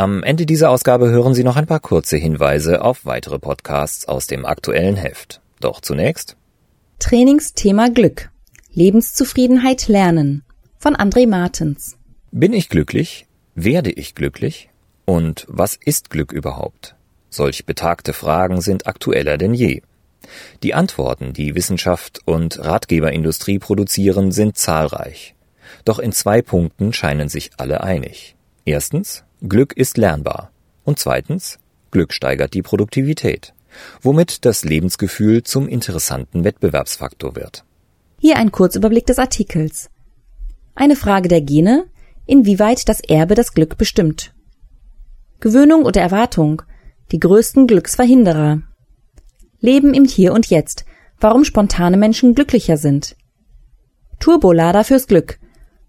Am Ende dieser Ausgabe hören Sie noch ein paar kurze Hinweise auf weitere Podcasts aus dem aktuellen Heft. Doch zunächst Trainingsthema Glück. Lebenszufriedenheit lernen von André Martens. Bin ich glücklich? Werde ich glücklich? Und was ist Glück überhaupt? Solch betagte Fragen sind aktueller denn je. Die Antworten, die Wissenschaft und Ratgeberindustrie produzieren, sind zahlreich. Doch in zwei Punkten scheinen sich alle einig. Erstens, Glück ist lernbar. Und zweitens, Glück steigert die Produktivität, womit das Lebensgefühl zum interessanten Wettbewerbsfaktor wird. Hier ein Kurzüberblick des Artikels. Eine Frage der Gene, inwieweit das Erbe das Glück bestimmt. Gewöhnung oder Erwartung, die größten Glücksverhinderer. Leben im Hier und Jetzt, warum spontane Menschen glücklicher sind. Turbolader fürs Glück,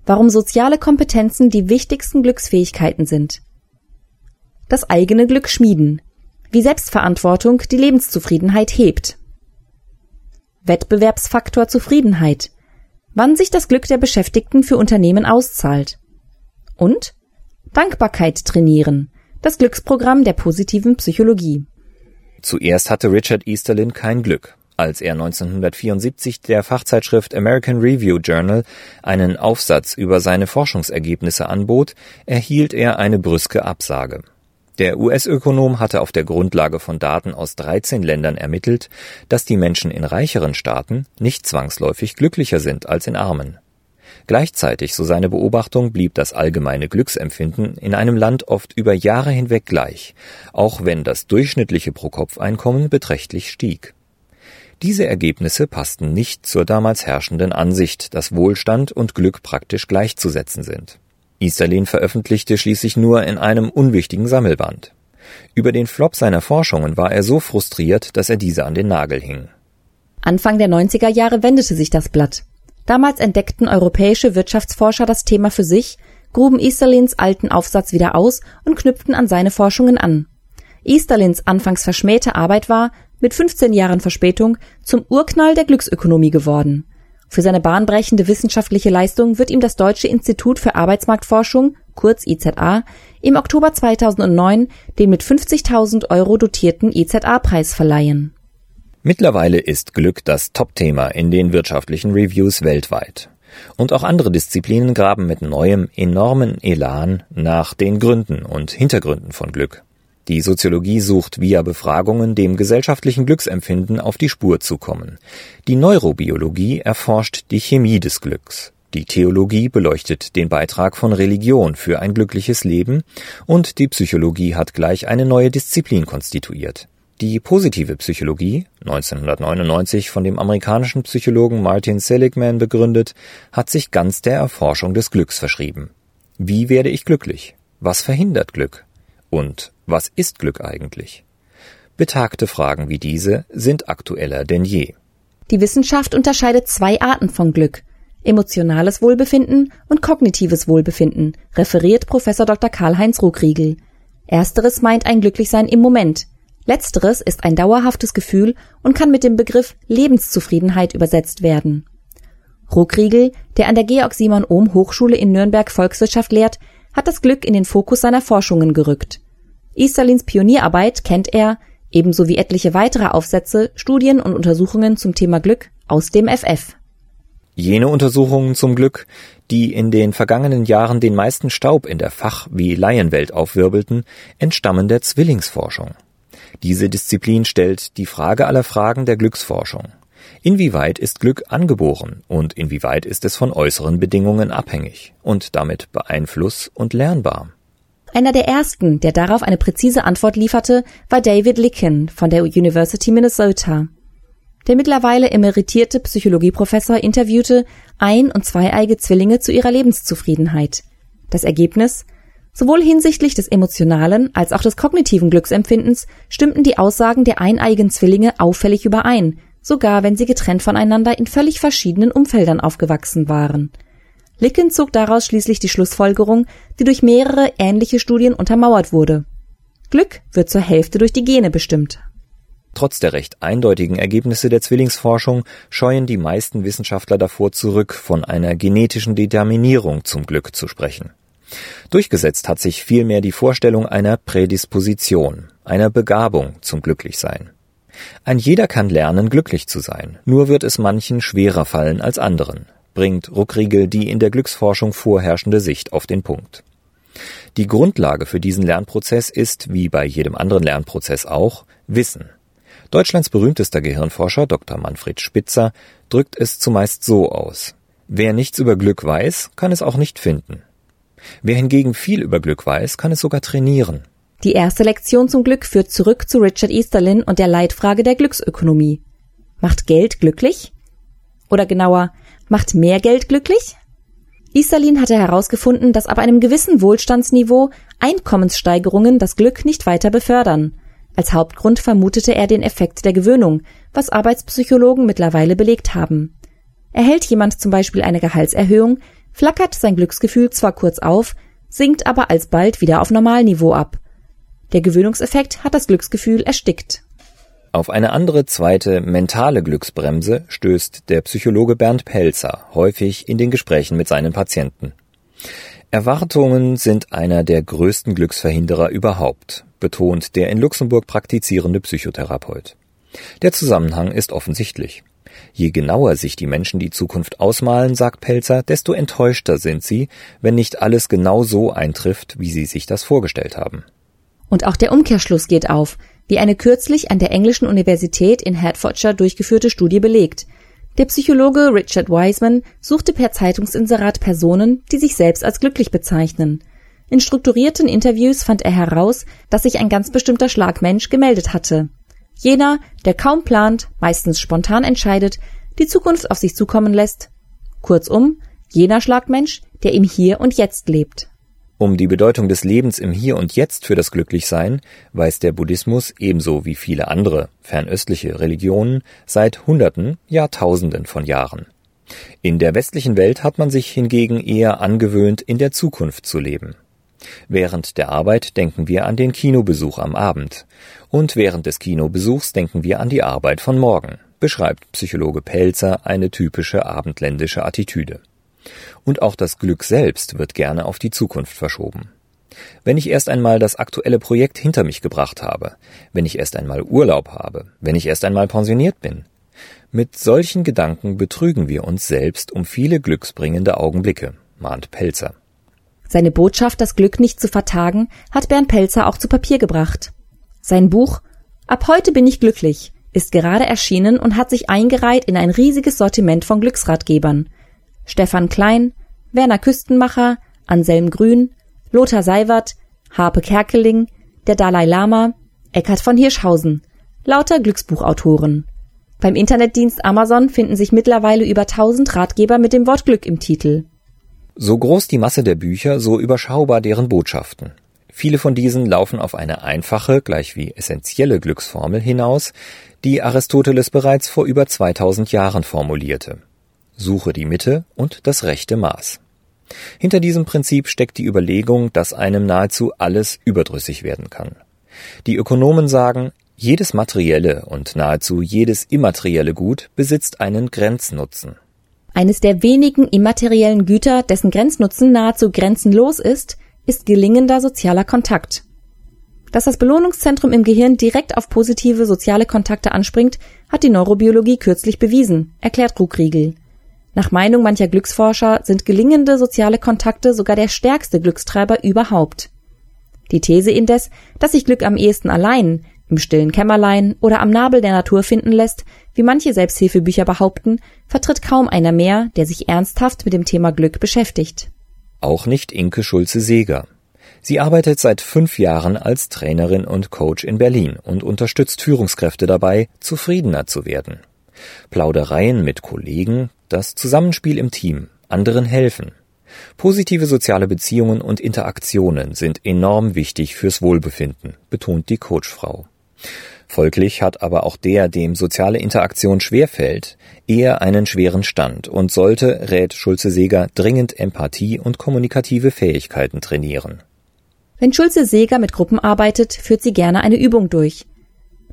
warum soziale Kompetenzen die wichtigsten Glücksfähigkeiten sind. Das eigene Glück schmieden, wie Selbstverantwortung die Lebenszufriedenheit hebt. Wettbewerbsfaktor Zufriedenheit, wann sich das Glück der Beschäftigten für Unternehmen auszahlt. Und Dankbarkeit trainieren, das Glücksprogramm der positiven Psychologie. Zuerst hatte Richard Easterlin kein Glück. Als er 1974 der Fachzeitschrift American Review Journal einen Aufsatz über seine Forschungsergebnisse anbot, erhielt er eine brüske Absage. Der US-Ökonom hatte auf der Grundlage von Daten aus 13 Ländern ermittelt, dass die Menschen in reicheren Staaten nicht zwangsläufig glücklicher sind als in armen. Gleichzeitig, so seine Beobachtung, blieb das allgemeine Glücksempfinden in einem Land oft über Jahre hinweg gleich, auch wenn das durchschnittliche Pro-Kopf-Einkommen beträchtlich stieg. Diese Ergebnisse passten nicht zur damals herrschenden Ansicht, dass Wohlstand und Glück praktisch gleichzusetzen sind. Easterlin veröffentlichte schließlich nur in einem unwichtigen Sammelband. Über den Flop seiner Forschungen war er so frustriert, dass er diese an den Nagel hing. Anfang der 90er Jahre wendete sich das Blatt. Damals entdeckten europäische Wirtschaftsforscher das Thema für sich, gruben Easterlins alten Aufsatz wieder aus und knüpften an seine Forschungen an. Easterlins anfangs verschmähte Arbeit war, mit 15 Jahren Verspätung zum Urknall der Glücksökonomie geworden. Für seine bahnbrechende wissenschaftliche Leistung wird ihm das Deutsche Institut für Arbeitsmarktforschung, kurz IZA, im Oktober 2009 den mit 50.000 Euro dotierten IZA-Preis verleihen. Mittlerweile ist Glück das Topthema in den wirtschaftlichen Reviews weltweit. Und auch andere Disziplinen graben mit neuem, enormen Elan nach den Gründen und Hintergründen von Glück. Die Soziologie sucht via Befragungen dem gesellschaftlichen Glücksempfinden auf die Spur zu kommen. Die Neurobiologie erforscht die Chemie des Glücks. Die Theologie beleuchtet den Beitrag von Religion für ein glückliches Leben und die Psychologie hat gleich eine neue Disziplin konstituiert. Die positive Psychologie, 1999 von dem amerikanischen Psychologen Martin Seligman begründet, hat sich ganz der Erforschung des Glücks verschrieben. Wie werde ich glücklich? Was verhindert Glück? Und was ist Glück eigentlich? Betagte Fragen wie diese sind aktueller denn je. Die Wissenschaft unterscheidet zwei Arten von Glück. Emotionales Wohlbefinden und kognitives Wohlbefinden, referiert Professor Dr. Karl-Heinz Ruckriegel. Ersteres meint ein Glücklichsein im Moment. Letzteres ist ein dauerhaftes Gefühl und kann mit dem Begriff Lebenszufriedenheit übersetzt werden. Ruckriegel, der an der Georg Simon Ohm Hochschule in Nürnberg Volkswirtschaft lehrt, hat das Glück in den Fokus seiner Forschungen gerückt. Easterlins Pionierarbeit kennt er, ebenso wie etliche weitere Aufsätze, Studien und Untersuchungen zum Thema Glück aus dem FF. Jene Untersuchungen zum Glück, die in den vergangenen Jahren den meisten Staub in der Fach- wie Laienwelt aufwirbelten, entstammen der Zwillingsforschung. Diese Disziplin stellt die Frage aller Fragen der Glücksforschung. Inwieweit ist Glück angeboren und inwieweit ist es von äußeren Bedingungen abhängig und damit beeinfluss- und lernbar? Einer der ersten, der darauf eine präzise Antwort lieferte, war David Licken von der University Minnesota. Der mittlerweile emeritierte Psychologieprofessor interviewte ein- und zweieige Zwillinge zu ihrer Lebenszufriedenheit. Das Ergebnis? Sowohl hinsichtlich des emotionalen als auch des kognitiven Glücksempfindens stimmten die Aussagen der eineigen Zwillinge auffällig überein, sogar wenn sie getrennt voneinander in völlig verschiedenen Umfeldern aufgewachsen waren. Licken zog daraus schließlich die Schlussfolgerung, die durch mehrere ähnliche Studien untermauert wurde. Glück wird zur Hälfte durch die Gene bestimmt. Trotz der recht eindeutigen Ergebnisse der Zwillingsforschung scheuen die meisten Wissenschaftler davor zurück, von einer genetischen Determinierung zum Glück zu sprechen. Durchgesetzt hat sich vielmehr die Vorstellung einer Prädisposition, einer Begabung zum Glücklichsein. Ein jeder kann lernen, glücklich zu sein, nur wird es manchen schwerer fallen als anderen, bringt Ruckriegel die in der Glücksforschung vorherrschende Sicht auf den Punkt. Die Grundlage für diesen Lernprozess ist, wie bei jedem anderen Lernprozess auch, Wissen. Deutschlands berühmtester Gehirnforscher Dr. Manfred Spitzer drückt es zumeist so aus. Wer nichts über Glück weiß, kann es auch nicht finden. Wer hingegen viel über Glück weiß, kann es sogar trainieren. Die erste Lektion zum Glück führt zurück zu Richard Easterlin und der Leitfrage der Glücksökonomie. Macht Geld glücklich? Oder genauer, macht mehr Geld glücklich? Easterlin hatte herausgefunden, dass ab einem gewissen Wohlstandsniveau Einkommenssteigerungen das Glück nicht weiter befördern. Als Hauptgrund vermutete er den Effekt der Gewöhnung, was Arbeitspsychologen mittlerweile belegt haben. Erhält jemand zum Beispiel eine Gehaltserhöhung, flackert sein Glücksgefühl zwar kurz auf, sinkt aber alsbald wieder auf Normalniveau ab. Der Gewöhnungseffekt hat das Glücksgefühl erstickt. Auf eine andere zweite mentale Glücksbremse stößt der Psychologe Bernd Pelzer häufig in den Gesprächen mit seinen Patienten. Erwartungen sind einer der größten Glücksverhinderer überhaupt, betont der in Luxemburg praktizierende Psychotherapeut. Der Zusammenhang ist offensichtlich. Je genauer sich die Menschen die Zukunft ausmalen, sagt Pelzer, desto enttäuschter sind sie, wenn nicht alles genau so eintrifft, wie sie sich das vorgestellt haben. Und auch der Umkehrschluss geht auf, wie eine kürzlich an der englischen Universität in Hertfordshire durchgeführte Studie belegt. Der Psychologe Richard Wiseman suchte per Zeitungsinserat Personen, die sich selbst als glücklich bezeichnen. In strukturierten Interviews fand er heraus, dass sich ein ganz bestimmter Schlagmensch gemeldet hatte. Jener, der kaum plant, meistens spontan entscheidet, die Zukunft auf sich zukommen lässt. Kurzum, jener Schlagmensch, der im Hier und Jetzt lebt. Um die Bedeutung des Lebens im Hier und Jetzt für das Glücklichsein weist der Buddhismus ebenso wie viele andere fernöstliche Religionen seit Hunderten, Jahrtausenden von Jahren. In der westlichen Welt hat man sich hingegen eher angewöhnt, in der Zukunft zu leben. Während der Arbeit denken wir an den Kinobesuch am Abend. Und während des Kinobesuchs denken wir an die Arbeit von morgen, beschreibt Psychologe Pelzer eine typische abendländische Attitüde. Und auch das Glück selbst wird gerne auf die Zukunft verschoben. Wenn ich erst einmal das aktuelle Projekt hinter mich gebracht habe, wenn ich erst einmal Urlaub habe, wenn ich erst einmal pensioniert bin. Mit solchen Gedanken betrügen wir uns selbst um viele glücksbringende Augenblicke, mahnt Pelzer. Seine Botschaft, das Glück nicht zu vertagen, hat Bernd Pelzer auch zu Papier gebracht. Sein Buch Ab heute bin ich glücklich ist gerade erschienen und hat sich eingereiht in ein riesiges Sortiment von Glücksratgebern. Stefan Klein, Werner Küstenmacher, Anselm Grün, Lothar Seiwert, Harpe Kerkeling, der Dalai Lama, Eckhard von Hirschhausen. Lauter Glücksbuchautoren. Beim Internetdienst Amazon finden sich mittlerweile über 1000 Ratgeber mit dem Wort Glück im Titel. So groß die Masse der Bücher, so überschaubar deren Botschaften. Viele von diesen laufen auf eine einfache, gleich wie essentielle Glücksformel hinaus, die Aristoteles bereits vor über 2000 Jahren formulierte. Suche die Mitte und das rechte Maß. Hinter diesem Prinzip steckt die Überlegung, dass einem nahezu alles überdrüssig werden kann. Die Ökonomen sagen, jedes materielle und nahezu jedes immaterielle Gut besitzt einen Grenznutzen. Eines der wenigen immateriellen Güter, dessen Grenznutzen nahezu grenzenlos ist, ist gelingender sozialer Kontakt. Dass das Belohnungszentrum im Gehirn direkt auf positive soziale Kontakte anspringt, hat die Neurobiologie kürzlich bewiesen, erklärt Ruckriegel. Nach Meinung mancher Glücksforscher sind gelingende soziale Kontakte sogar der stärkste Glückstreiber überhaupt. Die These indes, dass sich Glück am ehesten allein, im stillen Kämmerlein oder am Nabel der Natur finden lässt, wie manche Selbsthilfebücher behaupten, vertritt kaum einer mehr, der sich ernsthaft mit dem Thema Glück beschäftigt. Auch nicht Inke Schulze-Seeger. Sie arbeitet seit fünf Jahren als Trainerin und Coach in Berlin und unterstützt Führungskräfte dabei, zufriedener zu werden. Plaudereien mit Kollegen, das Zusammenspiel im Team, anderen helfen. Positive soziale Beziehungen und Interaktionen sind enorm wichtig fürs Wohlbefinden, betont die Coachfrau. Folglich hat aber auch der, dem soziale Interaktion schwerfällt, eher einen schweren Stand und sollte, rät Schulze-Seger, dringend Empathie und kommunikative Fähigkeiten trainieren. Wenn Schulze-Seger mit Gruppen arbeitet, führt sie gerne eine Übung durch.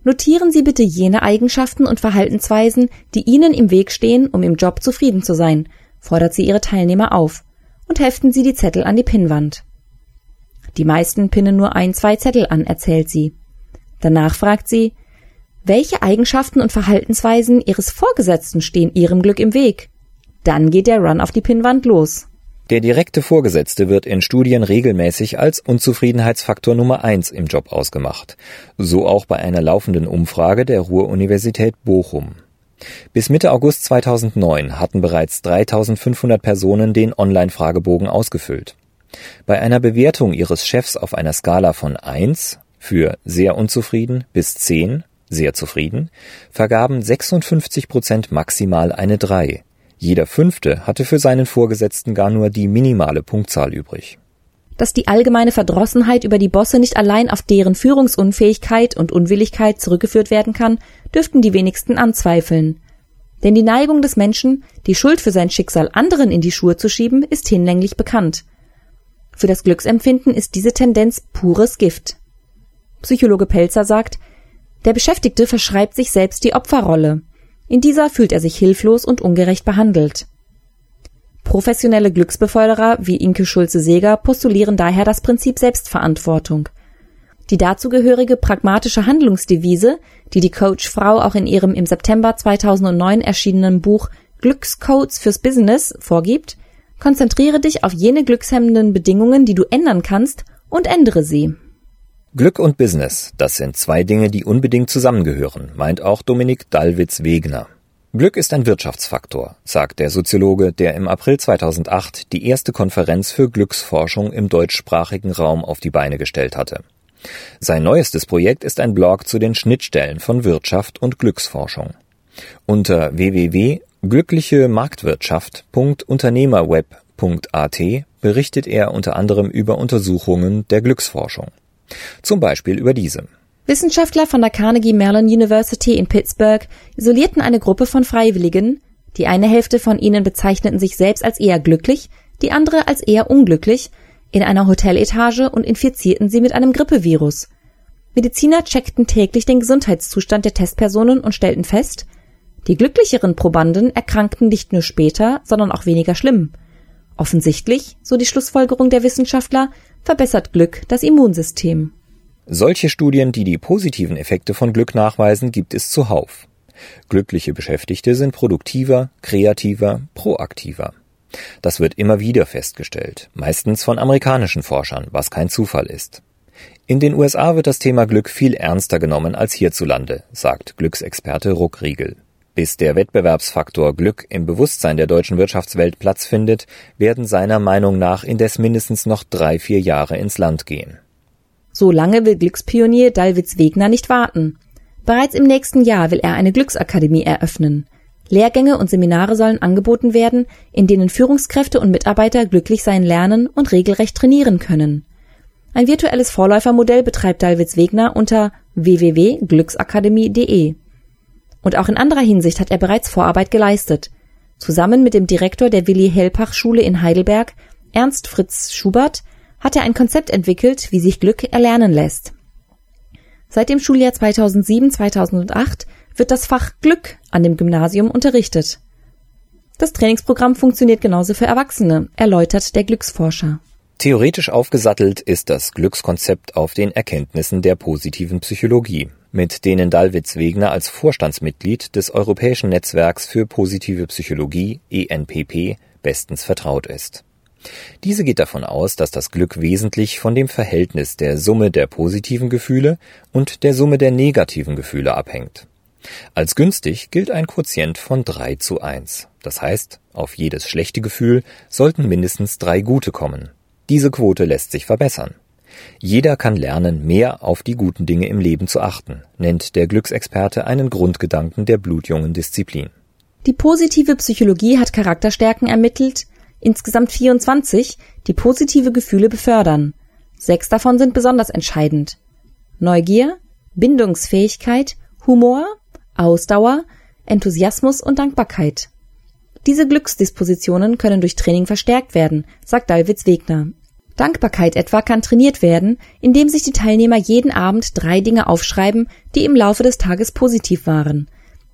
Notieren Sie bitte jene Eigenschaften und Verhaltensweisen, die Ihnen im Weg stehen, um im Job zufrieden zu sein, fordert sie ihre Teilnehmer auf, und heften Sie die Zettel an die Pinnwand. Die meisten pinnen nur ein, zwei Zettel an, erzählt sie. Danach fragt sie, welche Eigenschaften und Verhaltensweisen Ihres Vorgesetzten stehen Ihrem Glück im Weg? Dann geht der Run auf die Pinnwand los. Der direkte Vorgesetzte wird in Studien regelmäßig als Unzufriedenheitsfaktor Nummer eins im Job ausgemacht. So auch bei einer laufenden Umfrage der Ruhr-Universität Bochum. Bis Mitte August 2009 hatten bereits 3500 Personen den Online-Fragebogen ausgefüllt. Bei einer Bewertung ihres Chefs auf einer Skala von 1 für sehr unzufrieden bis 10 sehr zufrieden vergaben 56 Prozent maximal eine 3. Jeder Fünfte hatte für seinen Vorgesetzten gar nur die minimale Punktzahl übrig. Dass die allgemeine Verdrossenheit über die Bosse nicht allein auf deren Führungsunfähigkeit und Unwilligkeit zurückgeführt werden kann, dürften die wenigsten anzweifeln. Denn die Neigung des Menschen, die Schuld für sein Schicksal anderen in die Schuhe zu schieben, ist hinlänglich bekannt. Für das Glücksempfinden ist diese Tendenz pures Gift. Psychologe Pelzer sagt, der Beschäftigte verschreibt sich selbst die Opferrolle. In dieser fühlt er sich hilflos und ungerecht behandelt. Professionelle Glücksbeförderer wie Inke Schulze-Seger postulieren daher das Prinzip Selbstverantwortung. Die dazugehörige pragmatische Handlungsdevise, die die Coachfrau auch in ihrem im September 2009 erschienenen Buch Glückscodes fürs Business vorgibt, konzentriere dich auf jene glückshemmenden Bedingungen, die du ändern kannst und ändere sie. Glück und Business, das sind zwei Dinge, die unbedingt zusammengehören, meint auch Dominik Dallwitz-Wegner. Glück ist ein Wirtschaftsfaktor, sagt der Soziologe, der im April 2008 die erste Konferenz für Glücksforschung im deutschsprachigen Raum auf die Beine gestellt hatte. Sein neuestes Projekt ist ein Blog zu den Schnittstellen von Wirtschaft und Glücksforschung. Unter www.glücklichemarktwirtschaft.unternehmerweb.at berichtet er unter anderem über Untersuchungen der Glücksforschung. Zum Beispiel über diese. Wissenschaftler von der Carnegie Mellon University in Pittsburgh isolierten eine Gruppe von Freiwilligen, die eine Hälfte von ihnen bezeichneten sich selbst als eher glücklich, die andere als eher unglücklich, in einer Hoteletage und infizierten sie mit einem Grippevirus. Mediziner checkten täglich den Gesundheitszustand der Testpersonen und stellten fest, die glücklicheren Probanden erkrankten nicht nur später, sondern auch weniger schlimm. Offensichtlich, so die Schlussfolgerung der Wissenschaftler, verbessert Glück das Immunsystem. Solche Studien, die die positiven Effekte von Glück nachweisen, gibt es zuhauf. Glückliche Beschäftigte sind produktiver, kreativer, proaktiver. Das wird immer wieder festgestellt, meistens von amerikanischen Forschern, was kein Zufall ist. In den USA wird das Thema Glück viel ernster genommen als hierzulande, sagt Glücksexperte Ruckriegel. Bis der Wettbewerbsfaktor Glück im Bewusstsein der deutschen Wirtschaftswelt Platz findet, werden seiner Meinung nach indes mindestens noch drei, vier Jahre ins Land gehen. So lange will Glückspionier Dalwitz Wegner nicht warten. Bereits im nächsten Jahr will er eine Glücksakademie eröffnen. Lehrgänge und Seminare sollen angeboten werden, in denen Führungskräfte und Mitarbeiter glücklich sein lernen und regelrecht trainieren können. Ein virtuelles Vorläufermodell betreibt Dalwitz Wegner unter www.glücksakademie.de. Und auch in anderer Hinsicht hat er bereits Vorarbeit geleistet. Zusammen mit dem Direktor der Willi Helpach Schule in Heidelberg, Ernst Fritz Schubert, hat er ein Konzept entwickelt, wie sich Glück erlernen lässt. Seit dem Schuljahr 2007-2008 wird das Fach Glück an dem Gymnasium unterrichtet. Das Trainingsprogramm funktioniert genauso für Erwachsene, erläutert der Glücksforscher. Theoretisch aufgesattelt ist das Glückskonzept auf den Erkenntnissen der positiven Psychologie, mit denen Dalwitz Wegner als Vorstandsmitglied des Europäischen Netzwerks für positive Psychologie ENPP bestens vertraut ist. Diese geht davon aus, dass das Glück wesentlich von dem Verhältnis der Summe der positiven Gefühle und der Summe der negativen Gefühle abhängt. Als günstig gilt ein Quotient von 3 zu 1. Das heißt, auf jedes schlechte Gefühl sollten mindestens drei gute kommen. Diese Quote lässt sich verbessern. Jeder kann lernen, mehr auf die guten Dinge im Leben zu achten, nennt der Glücksexperte einen Grundgedanken der blutjungen Disziplin. Die positive Psychologie hat Charakterstärken ermittelt, insgesamt 24, die positive Gefühle befördern. Sechs davon sind besonders entscheidend. Neugier, Bindungsfähigkeit, Humor, Ausdauer, Enthusiasmus und Dankbarkeit. Diese Glücksdispositionen können durch Training verstärkt werden, sagt Dalwitz Wegner. Dankbarkeit etwa kann trainiert werden, indem sich die Teilnehmer jeden Abend drei Dinge aufschreiben, die im Laufe des Tages positiv waren.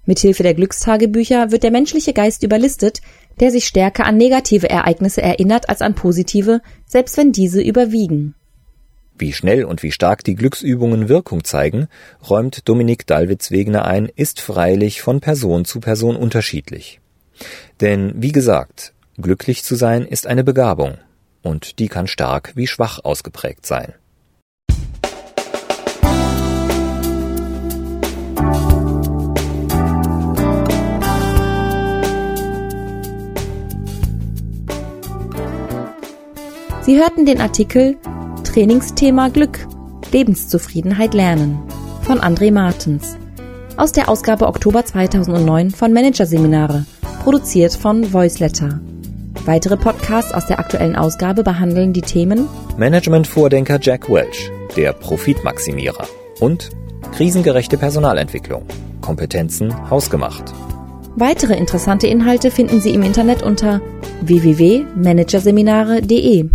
Mithilfe der Glückstagebücher wird der menschliche Geist überlistet, der sich stärker an negative Ereignisse erinnert als an positive, selbst wenn diese überwiegen. Wie schnell und wie stark die Glücksübungen Wirkung zeigen, räumt Dominik Dallwitz-Wegner ein, ist freilich von Person zu Person unterschiedlich. Denn wie gesagt, glücklich zu sein ist eine Begabung, und die kann stark wie schwach ausgeprägt sein. Sie hörten den Artikel Trainingsthema Glück, Lebenszufriedenheit lernen von André Martens aus der Ausgabe Oktober 2009 von Managerseminare, produziert von Voiceletter. Weitere Podcasts aus der aktuellen Ausgabe behandeln die Themen Management-Vordenker Jack Welch, der Profitmaximierer und krisengerechte Personalentwicklung, Kompetenzen hausgemacht. Weitere interessante Inhalte finden Sie im Internet unter www.managerseminare.de.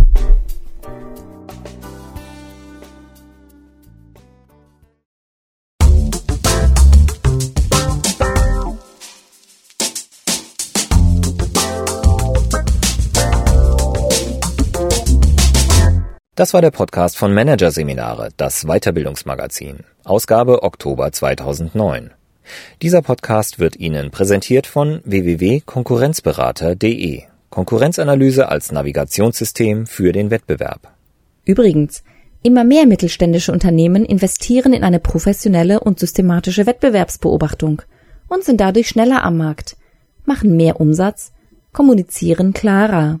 Das war der Podcast von Managerseminare, das Weiterbildungsmagazin, Ausgabe Oktober 2009. Dieser Podcast wird Ihnen präsentiert von www.konkurrenzberater.de. Konkurrenzanalyse als Navigationssystem für den Wettbewerb. Übrigens, immer mehr mittelständische Unternehmen investieren in eine professionelle und systematische Wettbewerbsbeobachtung und sind dadurch schneller am Markt, machen mehr Umsatz, kommunizieren klarer.